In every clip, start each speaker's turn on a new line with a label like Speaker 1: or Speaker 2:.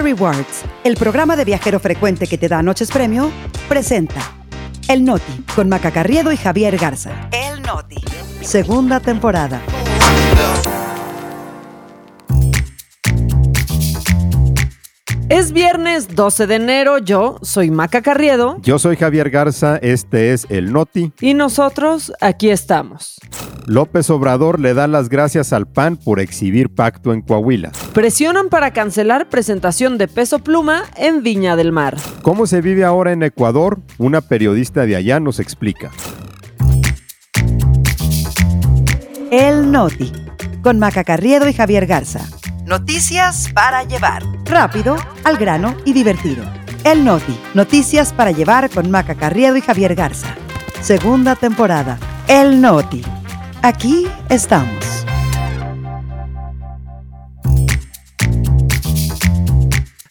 Speaker 1: Rewards, el programa de viajero frecuente que te da noches premio, presenta El Noti con Maca Carriedo y Javier Garza. El Noti. Segunda temporada.
Speaker 2: Es viernes 12 de enero, yo soy Maca Carriedo.
Speaker 3: Yo soy Javier Garza, este es el Noti.
Speaker 2: Y nosotros aquí estamos.
Speaker 3: López Obrador le da las gracias al PAN por exhibir pacto en Coahuila.
Speaker 2: Presionan para cancelar presentación de peso pluma en Viña del Mar.
Speaker 3: ¿Cómo se vive ahora en Ecuador? Una periodista de allá nos explica.
Speaker 1: El Noti con Maca Carriedo y Javier Garza. Noticias para llevar. Rápido, al grano y divertido. El Noti. Noticias para llevar con Maca Carriedo y Javier Garza. Segunda temporada. El Noti. Aquí estamos.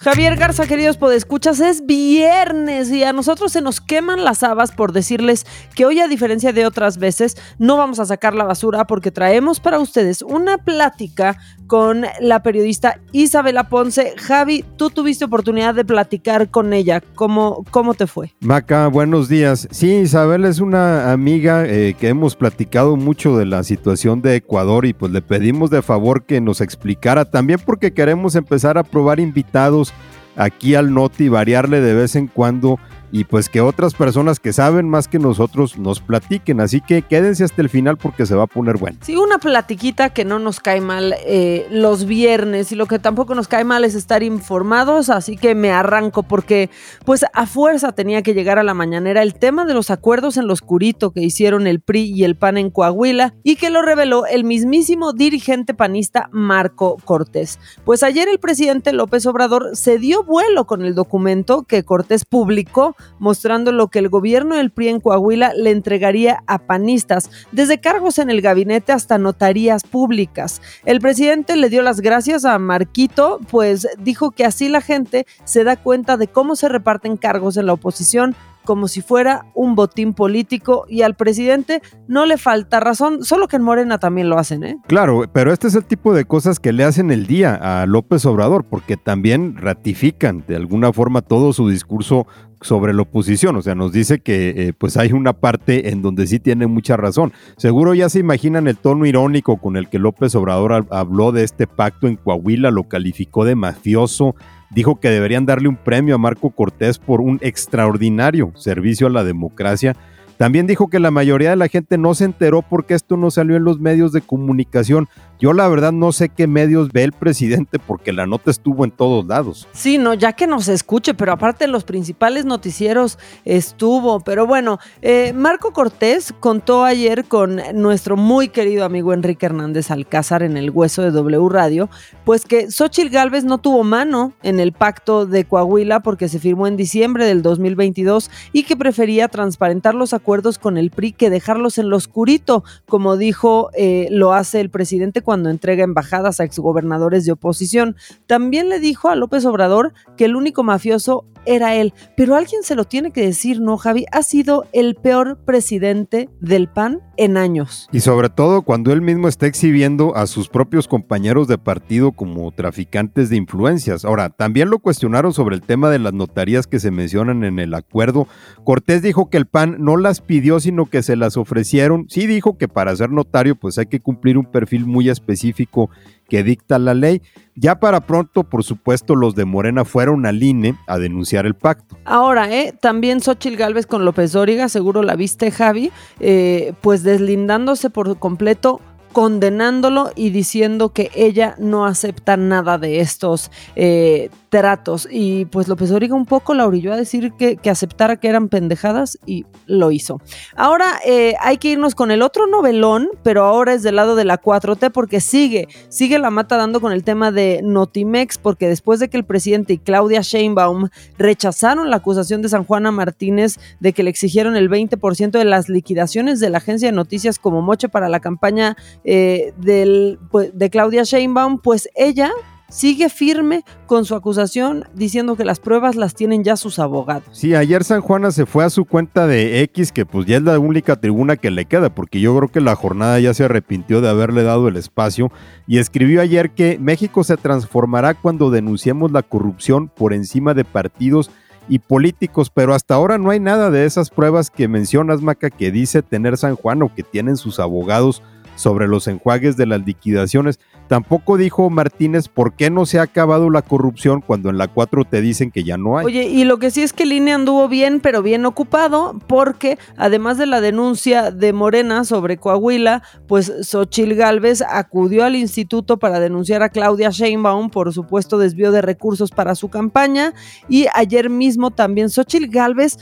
Speaker 2: Javier Garza, queridos podescuchas, es viernes y a nosotros se nos queman las habas por decirles que hoy, a diferencia de otras veces, no vamos a sacar la basura porque traemos para ustedes una plática con la periodista Isabela Ponce. Javi, tú tuviste oportunidad de platicar con ella. ¿Cómo, cómo te fue?
Speaker 3: Maca, buenos días. Sí, Isabel es una amiga eh, que hemos platicado mucho de la situación de Ecuador y pues le pedimos de favor que nos explicara también porque queremos empezar a probar invitados aquí al Noti, variarle de vez en cuando y pues que otras personas que saben más que nosotros nos platiquen. Así que quédense hasta el final porque se va a poner bueno.
Speaker 2: Sí, una platiquita que no nos cae mal eh, los viernes y lo que tampoco nos cae mal es estar informados, así que me arranco porque pues a fuerza tenía que llegar a la mañanera el tema de los acuerdos en lo oscurito que hicieron el PRI y el PAN en Coahuila y que lo reveló el mismísimo dirigente panista Marco Cortés. Pues ayer el presidente López Obrador se dio vuelo con el documento que Cortés publicó mostrando lo que el gobierno del PRI en Coahuila le entregaría a panistas, desde cargos en el gabinete hasta notarías públicas. El presidente le dio las gracias a Marquito, pues dijo que así la gente se da cuenta de cómo se reparten cargos en la oposición como si fuera un botín político y al presidente no le falta razón, solo que en Morena también lo hacen, ¿eh?
Speaker 3: Claro, pero este es el tipo de cosas que le hacen el día a López Obrador, porque también ratifican de alguna forma todo su discurso sobre la oposición, o sea, nos dice que eh, pues hay una parte en donde sí tiene mucha razón. Seguro ya se imaginan el tono irónico con el que López Obrador habló de este pacto en Coahuila, lo calificó de mafioso, dijo que deberían darle un premio a Marco Cortés por un extraordinario servicio a la democracia. También dijo que la mayoría de la gente no se enteró porque esto no salió en los medios de comunicación. Yo la verdad no sé qué medios ve el presidente porque la nota estuvo en todos lados.
Speaker 2: Sí, no, ya que nos escuche, pero aparte en los principales noticieros estuvo. Pero bueno, eh, Marco Cortés contó ayer con nuestro muy querido amigo Enrique Hernández Alcázar en el hueso de W Radio, pues que Xochitl Gálvez no tuvo mano en el pacto de Coahuila porque se firmó en diciembre del 2022 y que prefería transparentar los acuerdos con el PRI que dejarlos en lo oscurito, como dijo, eh, lo hace el presidente cuando entrega embajadas a exgobernadores de oposición. También le dijo a López Obrador que el único mafioso era él, pero alguien se lo tiene que decir, ¿no, Javi? Ha sido el peor presidente del PAN en años.
Speaker 3: Y sobre todo cuando él mismo está exhibiendo a sus propios compañeros de partido como traficantes de influencias. Ahora, también lo cuestionaron sobre el tema de las notarías que se mencionan en el acuerdo. Cortés dijo que el PAN no las pidió, sino que se las ofrecieron. Sí dijo que para ser notario pues hay que cumplir un perfil muy específico que dicta la ley. Ya para pronto, por supuesto, los de Morena fueron al INE a denunciar el pacto.
Speaker 2: Ahora, ¿eh? también Xochil Gálvez con López Dóriga, seguro la viste, Javi, eh, pues deslindándose por completo condenándolo y diciendo que ella no acepta nada de estos eh, tratos. Y pues López Origa un poco la orilló a decir que, aceptara que eran pendejadas y lo hizo. Ahora eh, hay que irnos con el otro novelón, pero ahora es del lado de la 4T porque sigue, sigue la mata dando con el tema de Notimex, porque después de que el presidente y Claudia Sheinbaum rechazaron la acusación de San Juana Martínez de que le exigieron el 20% de las liquidaciones de la agencia de noticias como moche para la campaña eh, del, pues, de Claudia Sheinbaum, pues ella sigue firme con su acusación diciendo que las pruebas las tienen ya sus abogados.
Speaker 3: Sí, ayer San Juana se fue a su cuenta de X, que pues ya es la única tribuna que le queda, porque yo creo que la jornada ya se arrepintió de haberle dado el espacio y escribió ayer que México se transformará cuando denunciemos la corrupción por encima de partidos y políticos, pero hasta ahora no hay nada de esas pruebas que mencionas, Maca, que dice tener San Juan o que tienen sus abogados sobre los enjuagues de las liquidaciones. Tampoco dijo Martínez por qué no se ha acabado la corrupción cuando en la 4 te dicen que ya no hay.
Speaker 2: Oye, y lo que sí es que INE anduvo bien, pero bien ocupado, porque además de la denuncia de Morena sobre Coahuila, pues Xochil Gálvez acudió al instituto para denunciar a Claudia Sheinbaum por supuesto desvío de recursos para su campaña. Y ayer mismo también Xochil Gálvez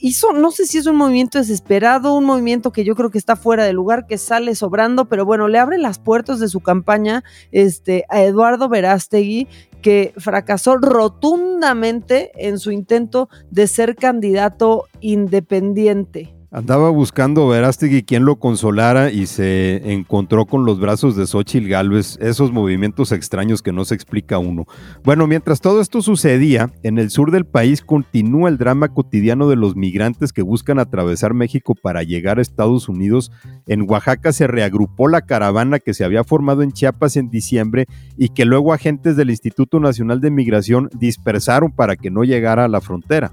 Speaker 2: hizo, no sé si es un movimiento desesperado, un movimiento que yo creo que está fuera de lugar, que sale sobrando, pero bueno, le abre las puertas de su campaña este, a Eduardo Verástegui, que fracasó rotundamente en su intento de ser candidato independiente.
Speaker 3: Andaba buscando Verástegui quien lo consolara y se encontró con los brazos de Xochitl Galvez, esos movimientos extraños que no se explica uno. Bueno, mientras todo esto sucedía, en el sur del país continúa el drama cotidiano de los migrantes que buscan atravesar México para llegar a Estados Unidos. En Oaxaca se reagrupó la caravana que se había formado en Chiapas en diciembre y que luego agentes del Instituto Nacional de Migración dispersaron para que no llegara a la frontera.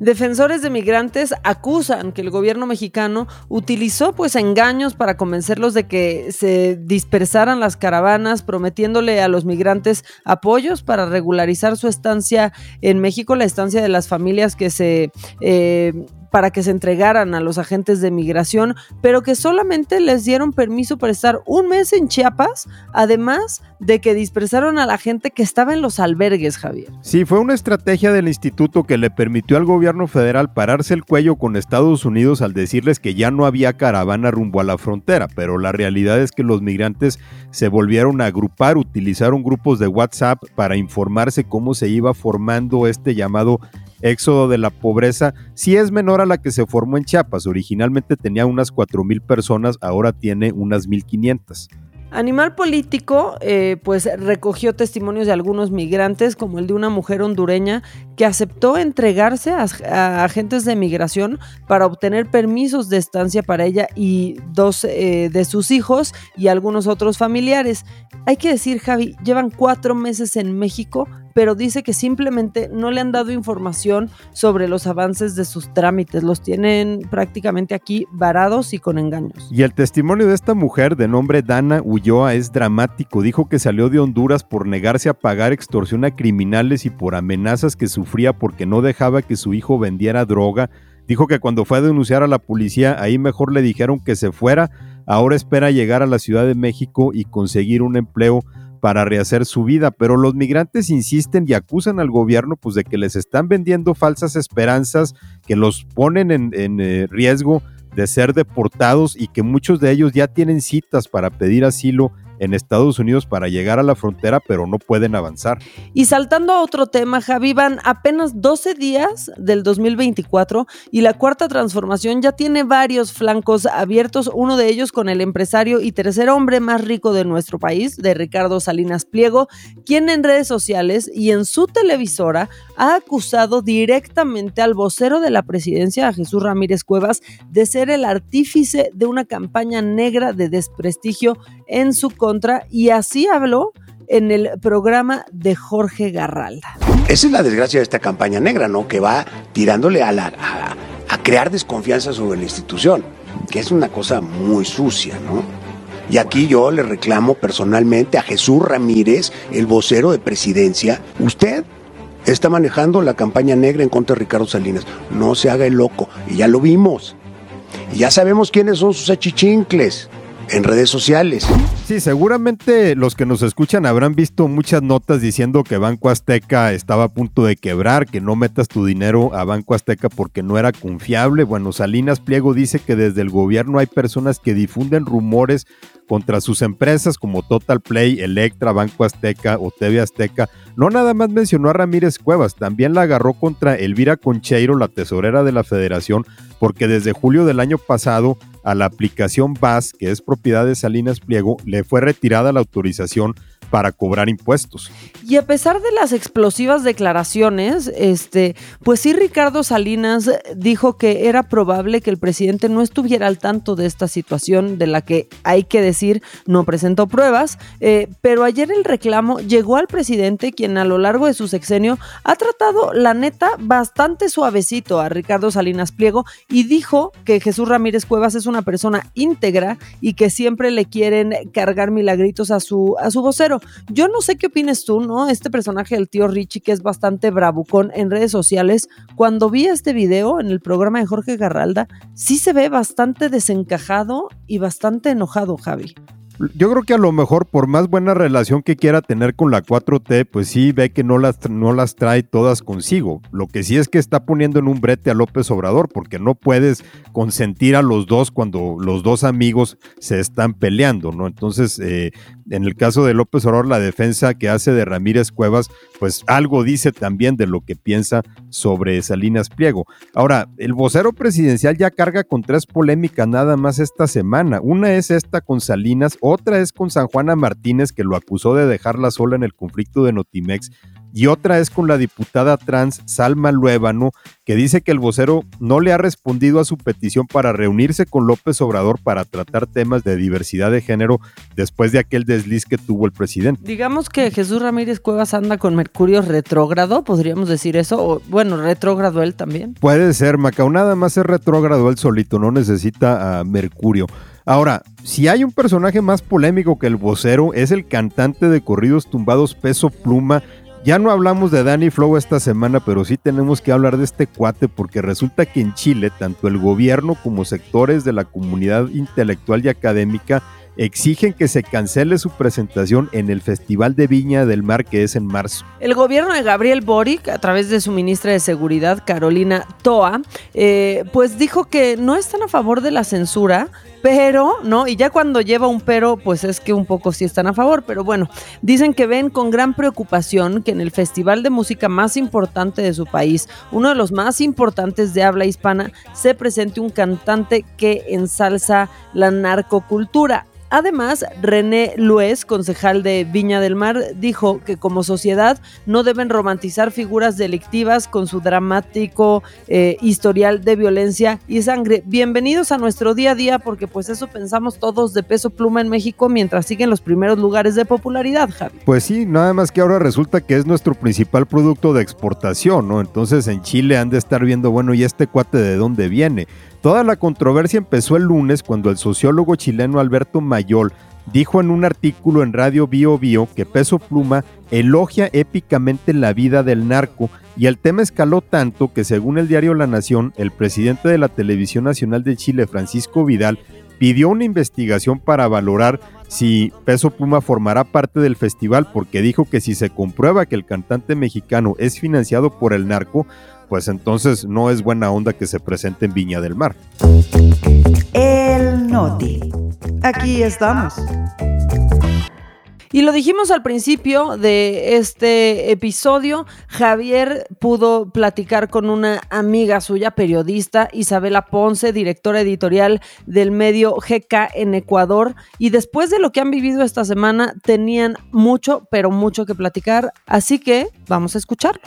Speaker 2: Defensores de migrantes acusan que el gobierno mexicano utilizó pues engaños para convencerlos de que se dispersaran las caravanas, prometiéndole a los migrantes apoyos para regularizar su estancia en México, la estancia de las familias que se eh, para que se entregaran a los agentes de migración, pero que solamente les dieron permiso para estar un mes en Chiapas, además de que dispersaron a la gente que estaba en los albergues, Javier.
Speaker 3: Sí, fue una estrategia del instituto que le permitió al gobierno federal pararse el cuello con Estados Unidos al decirles que ya no había caravana rumbo a la frontera, pero la realidad es que los migrantes se volvieron a agrupar, utilizaron grupos de WhatsApp para informarse cómo se iba formando este llamado éxodo de la pobreza sí es menor a la que se formó en Chiapas. Originalmente tenía unas 4.000 personas, ahora tiene unas 1.500.
Speaker 2: Animal Político, eh, pues recogió testimonios de algunos migrantes, como el de una mujer hondureña que aceptó entregarse a, agentes de migración para obtener permisos de estancia para ella y dos eh, de sus hijos y algunos otros familiares. Hay que decir, Javi, llevan cuatro meses en México pero dice que simplemente no le han dado información sobre los avances de sus trámites. Los tienen prácticamente aquí varados y con engaños.
Speaker 3: Y el testimonio de esta mujer de nombre Dana Ulloa es dramático. Dijo que salió de Honduras por negarse a pagar extorsión a criminales y por amenazas que sufría porque no dejaba que su hijo vendiera droga. Dijo que cuando fue a denunciar a la policía, ahí mejor le dijeron que se fuera. Ahora espera llegar a la Ciudad de México y conseguir un empleo para rehacer su vida, pero los migrantes insisten y acusan al gobierno pues de que les están vendiendo falsas esperanzas, que los ponen en, eh, riesgo de ser deportados y que muchos de ellos ya tienen citas para pedir asilo en Estados Unidos para llegar a la frontera, pero no pueden avanzar.
Speaker 2: Y saltando a otro tema, Javi, van apenas 12 días del 2024 y la cuarta transformación ya tiene varios flancos abiertos, uno de ellos con el empresario y tercer hombre más rico de nuestro país, de Ricardo Salinas Pliego, quien en redes sociales y en su televisora ha acusado directamente al vocero de la presidencia, a Jesús Ramírez Cuevas, de ser el artífice de una campaña negra de desprestigio en su contra y así habló en el programa de Jorge Garralda.
Speaker 4: Esa es la desgracia de esta campaña negra, ¿no? Que va tirándole a, la, a, crear desconfianza sobre la institución, que es una cosa muy sucia, ¿no? Y aquí yo le reclamo personalmente a Jesús Ramírez, el vocero de presidencia, usted está manejando la campaña negra en contra de Ricardo Salinas. No se haga el loco, y ya lo vimos. Y ya sabemos quiénes son sus achichincles en redes sociales.
Speaker 3: Sí, seguramente los que nos escuchan habrán visto muchas notas diciendo que Banco Azteca estaba a punto de quebrar, que no metas tu dinero a Banco Azteca porque no era confiable. Bueno, Salinas Pliego dice que desde el gobierno hay personas que difunden rumores contra sus empresas como Total Play, Electra, Banco Azteca o TV Azteca. No nada más mencionó a Ramírez Cuevas, también la agarró contra Elvira Concheiro, la tesorera de la federación, porque desde julio del año pasado a la aplicación BAS, que es propiedad de Salinas Pliego, le fue retirada la autorización para cobrar impuestos.
Speaker 2: Y a pesar de las explosivas declaraciones, este, pues sí Ricardo Salinas dijo que era probable que el presidente no estuviera al tanto de esta situación de la que hay que decir no presentó pruebas, eh, pero ayer el reclamo llegó al presidente quien a lo largo de su sexenio ha tratado la neta bastante suavecito a Ricardo Salinas Pliego y dijo que Jesús Ramírez Cuevas es una persona íntegra y que siempre le quieren cargar milagritos a su, a su vocero. Yo no sé qué opines tú, ¿no? Este personaje del tío Richie, que es bastante bravucón en redes sociales, cuando vi este video en el programa de Jorge Garralda, sí se ve bastante desencajado y bastante enojado, Javi
Speaker 3: yo creo que a lo mejor por más buena relación que quiera tener con la 4T, pues sí ve que no las, no las trae todas consigo. Lo que sí es que está poniendo en un brete a López Obrador, porque no puedes consentir a los dos cuando los dos amigos se están peleando, ¿no? Entonces, eh, en el caso de López Obrador, la defensa que hace de Ramírez Cuevas, pues algo dice también de lo que piensa sobre Salinas Pliego. Ahora, el vocero presidencial ya carga con tres polémicas nada más esta semana. Una es esta con Salinas, otra es con San Juana Martínez, que lo acusó de dejarla sola en el conflicto de Notimex, y otra es con la diputada trans Salma Luébano, que dice que el vocero no le ha respondido a su petición para reunirse con López Obrador para tratar temas de diversidad de género después de aquel desliz que tuvo el presidente.
Speaker 2: Digamos que Jesús Ramírez Cuevas anda con Mercurio retrógrado, podríamos decir eso, o bueno, retrógrado él también.
Speaker 3: Puede ser, Macao, nada más es retrógrado él solito, no necesita a Mercurio. Ahora, si hay un personaje más polémico que el vocero, es el cantante de corridos tumbados Peso Pluma. Ya no hablamos de Danny Flow esta semana, pero sí tenemos que hablar de este cuate porque resulta que en Chile, tanto el gobierno como sectores de la comunidad intelectual y académica exigen que se cancele su presentación en el Festival de Viña del Mar que es en marzo.
Speaker 2: El gobierno de Gabriel Boric, a través de su ministra de Seguridad, Carolina Toa, eh, pues dijo que no están a favor de la censura, pero, ¿no? Y ya cuando lleva un pero, pues es que un poco sí están a favor, pero bueno, dicen que ven con gran preocupación que en el festival de música más importante de su país, uno de los más importantes de habla hispana, se presente un cantante que ensalza la narcocultura. Además, René Luez, concejal de Viña del Mar, dijo que como sociedad no deben romantizar figuras delictivas con su dramático eh, historial de violencia y sangre. Bienvenidos a nuestro día a día porque pues eso pensamos todos de peso pluma en México mientras siguen los primeros lugares de popularidad, Javi.
Speaker 3: Pues sí, nada más que ahora resulta que es nuestro principal producto de exportación, ¿no? Entonces en Chile han de estar viendo, bueno, ¿y este cuate de dónde viene? Toda la controversia empezó el lunes cuando el sociólogo chileno Alberto Mayol dijo en un artículo en Radio Bio Bio que Peso Pluma elogia épicamente la vida del narco y el tema escaló tanto que según el diario La Nación, el presidente de la Televisión Nacional de Chile, Francisco Vidal, pidió una investigación para valorar si Peso Pluma formará parte del festival porque dijo que si se comprueba que el cantante mexicano es financiado por el narco, pues entonces no es buena onda que se presente en Viña del Mar.
Speaker 1: El Noti. Aquí estamos.
Speaker 2: Y lo dijimos al principio de este episodio, Javier pudo platicar con una amiga suya, periodista, Isabela Ponce, directora editorial del medio GK en Ecuador, y después de lo que han vivido esta semana, tenían mucho, pero mucho que platicar, así que vamos a escucharlo.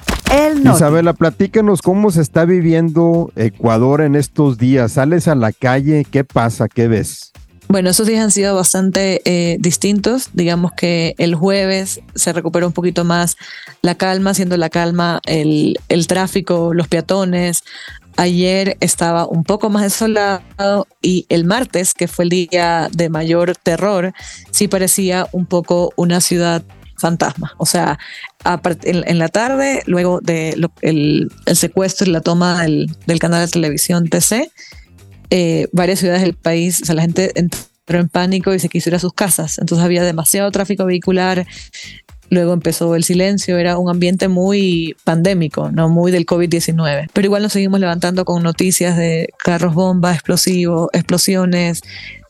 Speaker 3: Isabela, platícanos cómo se está viviendo Ecuador en estos días. ¿Sales a la calle? ¿Qué pasa? ¿Qué ves?
Speaker 5: Bueno, esos días han sido bastante eh, distintos. Digamos que el jueves se recuperó un poquito más la calma, siendo la calma el, el tráfico, los peatones. Ayer estaba un poco más desolado y el martes, que fue el día de mayor terror, sí parecía un poco una ciudad fantasma. O sea, en, la tarde, luego del de el, el, secuestro y la toma del, del canal de televisión TC, eh, varias ciudades del país, o sea, la gente entró en pánico y se quiso ir a sus casas. Entonces había demasiado tráfico vehicular. Luego empezó el silencio, era un ambiente muy pandémico, no muy del COVID-19. Pero igual nos seguimos levantando con noticias de carros bomba, explosivos, explosiones,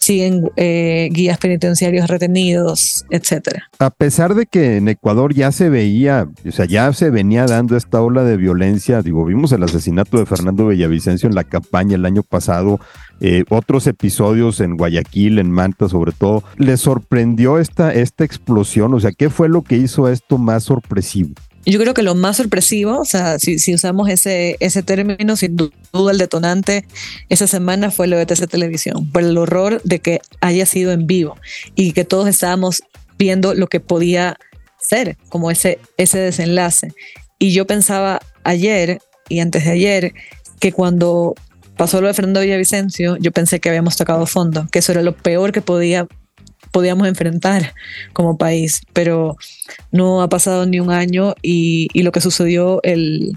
Speaker 5: siguen eh, guías penitenciarios retenidos, etcétera.
Speaker 3: A pesar de que en Ecuador ya se veía, o sea, ya se venía dando esta ola de violencia, digo, vimos el asesinato de Fernando Bellavicencio en la campaña el año pasado, eh, otros episodios en Guayaquil, en Manta sobre todo, ¿le sorprendió esta, esta explosión? O sea, ¿qué fue lo que hizo esto más sorpresivo?
Speaker 5: Yo creo que lo más sorpresivo, o sea, si, usamos ese, ese término, sin duda el detonante esa semana fue lo de TC Televisión, por el horror de que haya sido en vivo y que todos estábamos viendo lo que podía ser, como ese, ese desenlace. Y yo pensaba ayer y antes de ayer que cuando pasó lo de Fernando Villavicencio, yo pensé que habíamos tocado fondo, que eso era lo peor que podía podíamos enfrentar como país, pero no ha pasado ni un año y, lo que sucedió el,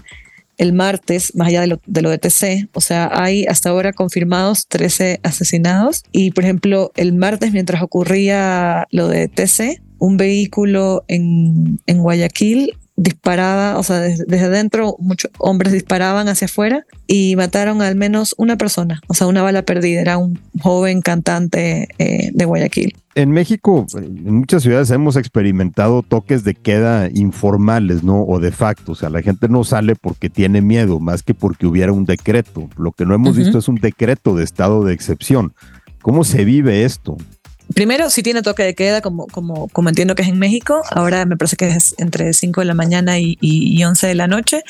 Speaker 5: martes, más allá de lo, de lo de TC, o sea, hay hasta ahora confirmados 13 asesinados y, por ejemplo, el martes mientras ocurría lo de TC, un vehículo en, en Guayaquil disparaba, o sea, desde, adentro muchos hombres disparaban hacia afuera y mataron al menos una persona, o sea, una bala perdida, era un joven cantante eh, de Guayaquil.
Speaker 3: En México, en muchas ciudades hemos experimentado toques de queda informales, ¿no? O de facto, o sea, la gente no sale porque tiene miedo, más que porque hubiera un decreto. Lo que no hemos visto es un decreto de estado de excepción. ¿Cómo se vive esto?
Speaker 5: Primero, si tiene toque de queda, como, como, como entiendo que es en México, ahora me parece que es entre 5 de la mañana y, y, 11 de la noche,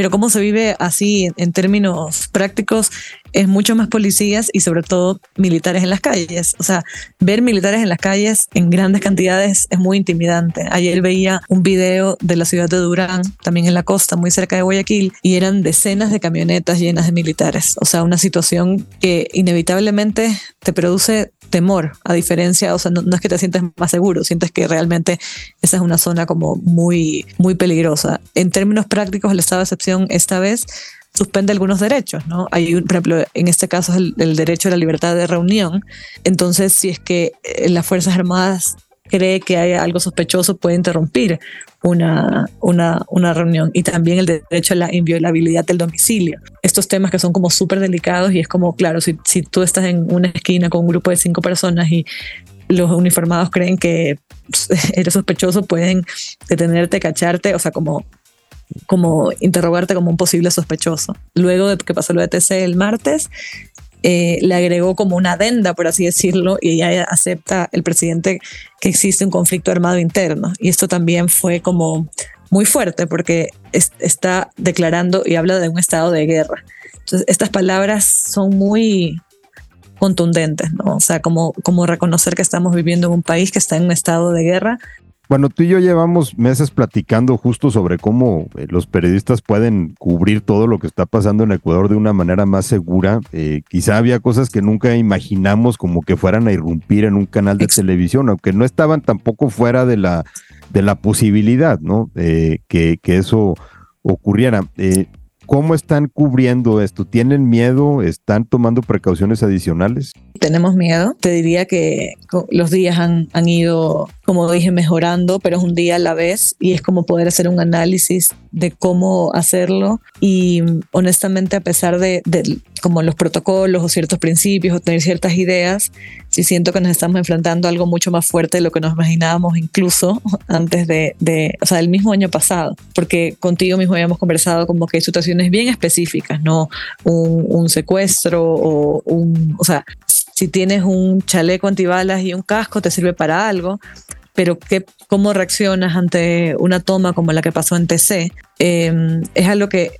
Speaker 5: pero cómo se vive así en, términos prácticos es mucho más policías y sobre todo militares en las calles. O sea, ver militares en las calles en grandes cantidades es muy intimidante. Ayer veía un video de la ciudad de Durán, también en la costa, muy cerca de Guayaquil, y eran decenas de camionetas llenas de militares. O sea, una situación que inevitablemente te produce temor, a diferencia, o sea, no, es que te sientes más seguro, sientes que realmente esa es una zona como muy, muy peligrosa. En términos prácticos, el estado de excepción esta vez suspende algunos derechos, ¿no? Hay, por ejemplo, en este caso es el, el derecho a la libertad de reunión. Entonces, si es que eh, las Fuerzas Armadas cree que hay algo sospechoso puede interrumpir una, una, una, reunión y también el derecho a la inviolabilidad del domicilio. Estos temas que son como súper delicados y es como, claro, si, si tú estás en una esquina con un grupo de cinco personas y los uniformados creen que eres sospechoso, pueden detenerte, cacharte, o sea, como como interrogarte como un posible sospechoso. Luego de que pasó lo de TC el martes, eh, le agregó como una adenda, por así decirlo, y ya acepta el presidente que existe un conflicto armado interno. Y esto también fue como muy fuerte porque está declarando y habla de un estado de guerra. Entonces, estas palabras son muy contundentes, ¿no? O sea, como, como reconocer que estamos viviendo en un país que está en un estado de guerra
Speaker 3: bueno, tú y yo llevamos meses platicando justo sobre cómo eh, los periodistas pueden cubrir todo lo que está pasando en Ecuador de una manera más segura. Eh, quizá había cosas que nunca imaginamos como que fueran a irrumpir en un canal de televisión, aunque no estaban tampoco fuera de la, de la posibilidad, ¿no? Eh, que, que, eso ocurriera. ¿Cómo están cubriendo esto? ¿Tienen miedo? ¿Están tomando precauciones adicionales?
Speaker 5: Tenemos miedo. Te diría que los días han, han ido, como dije, mejorando, pero es un día a la vez y es como poder hacer un análisis de cómo hacerlo. Y honestamente, a pesar de, como los protocolos o ciertos principios o tener ciertas ideas, sí siento que nos estamos enfrentando a algo mucho más fuerte de lo que nos imaginábamos incluso antes de, o sea, del mismo año pasado, porque contigo mismo habíamos conversado como que hay situaciones bien específicas, no un, un secuestro o un, o sea, si tienes un chaleco antibalas y un casco te sirve para algo, pero ¿qué, ¿cómo reaccionas ante una toma como la que pasó en TC? Em, es algo que,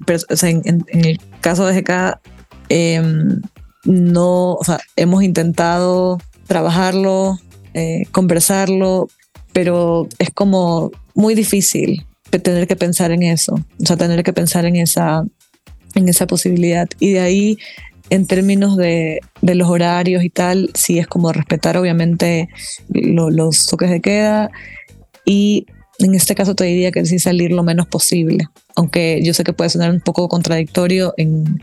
Speaker 5: en, el caso de GK, em, no, o sea, hemos intentado trabajarlo, eh, conversarlo, pero es como muy difícil tener que pensar en eso, o sea, tener que pensar en esa, en esa posibilidad. Y de ahí, en términos de, de los horarios y tal, sí es como respetar obviamente los toques de queda. Y en este caso te diría que sí salir lo menos posible, aunque yo sé que puede sonar un poco contradictorio en,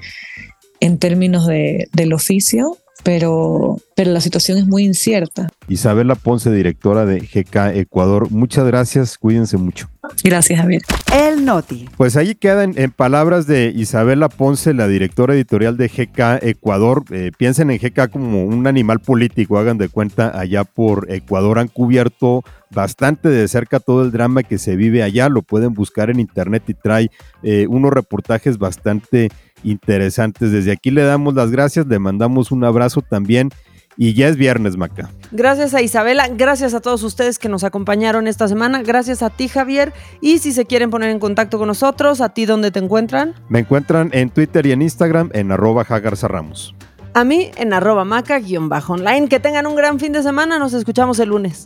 Speaker 5: en términos de, del oficio, pero, pero la situación es muy incierta.
Speaker 3: Isabela Ponce, directora de GK Ecuador, muchas gracias, cuídense mucho.
Speaker 5: Gracias, Javier.
Speaker 1: El Noti.
Speaker 3: Pues ahí quedan en palabras de Isabela Ponce, la directora editorial de GK Ecuador. Eh, piensen en GK como un animal político, hagan de cuenta, allá por Ecuador han cubierto bastante de cerca todo el drama que se vive allá. Lo pueden buscar en internet y trae eh, unos reportajes bastante interesantes. Desde aquí le damos las gracias, le mandamos un abrazo también y ya es viernes, Maca.
Speaker 2: Gracias a Isabela, gracias a todos ustedes que nos acompañaron esta semana, gracias a ti Javier y si se quieren poner en contacto con nosotros, ¿a ti dónde te encuentran?
Speaker 3: Me encuentran en Twitter y en Instagram en arroba Ramos.
Speaker 2: A mí en arroba maca-online. Que tengan un gran fin de semana, nos escuchamos el lunes.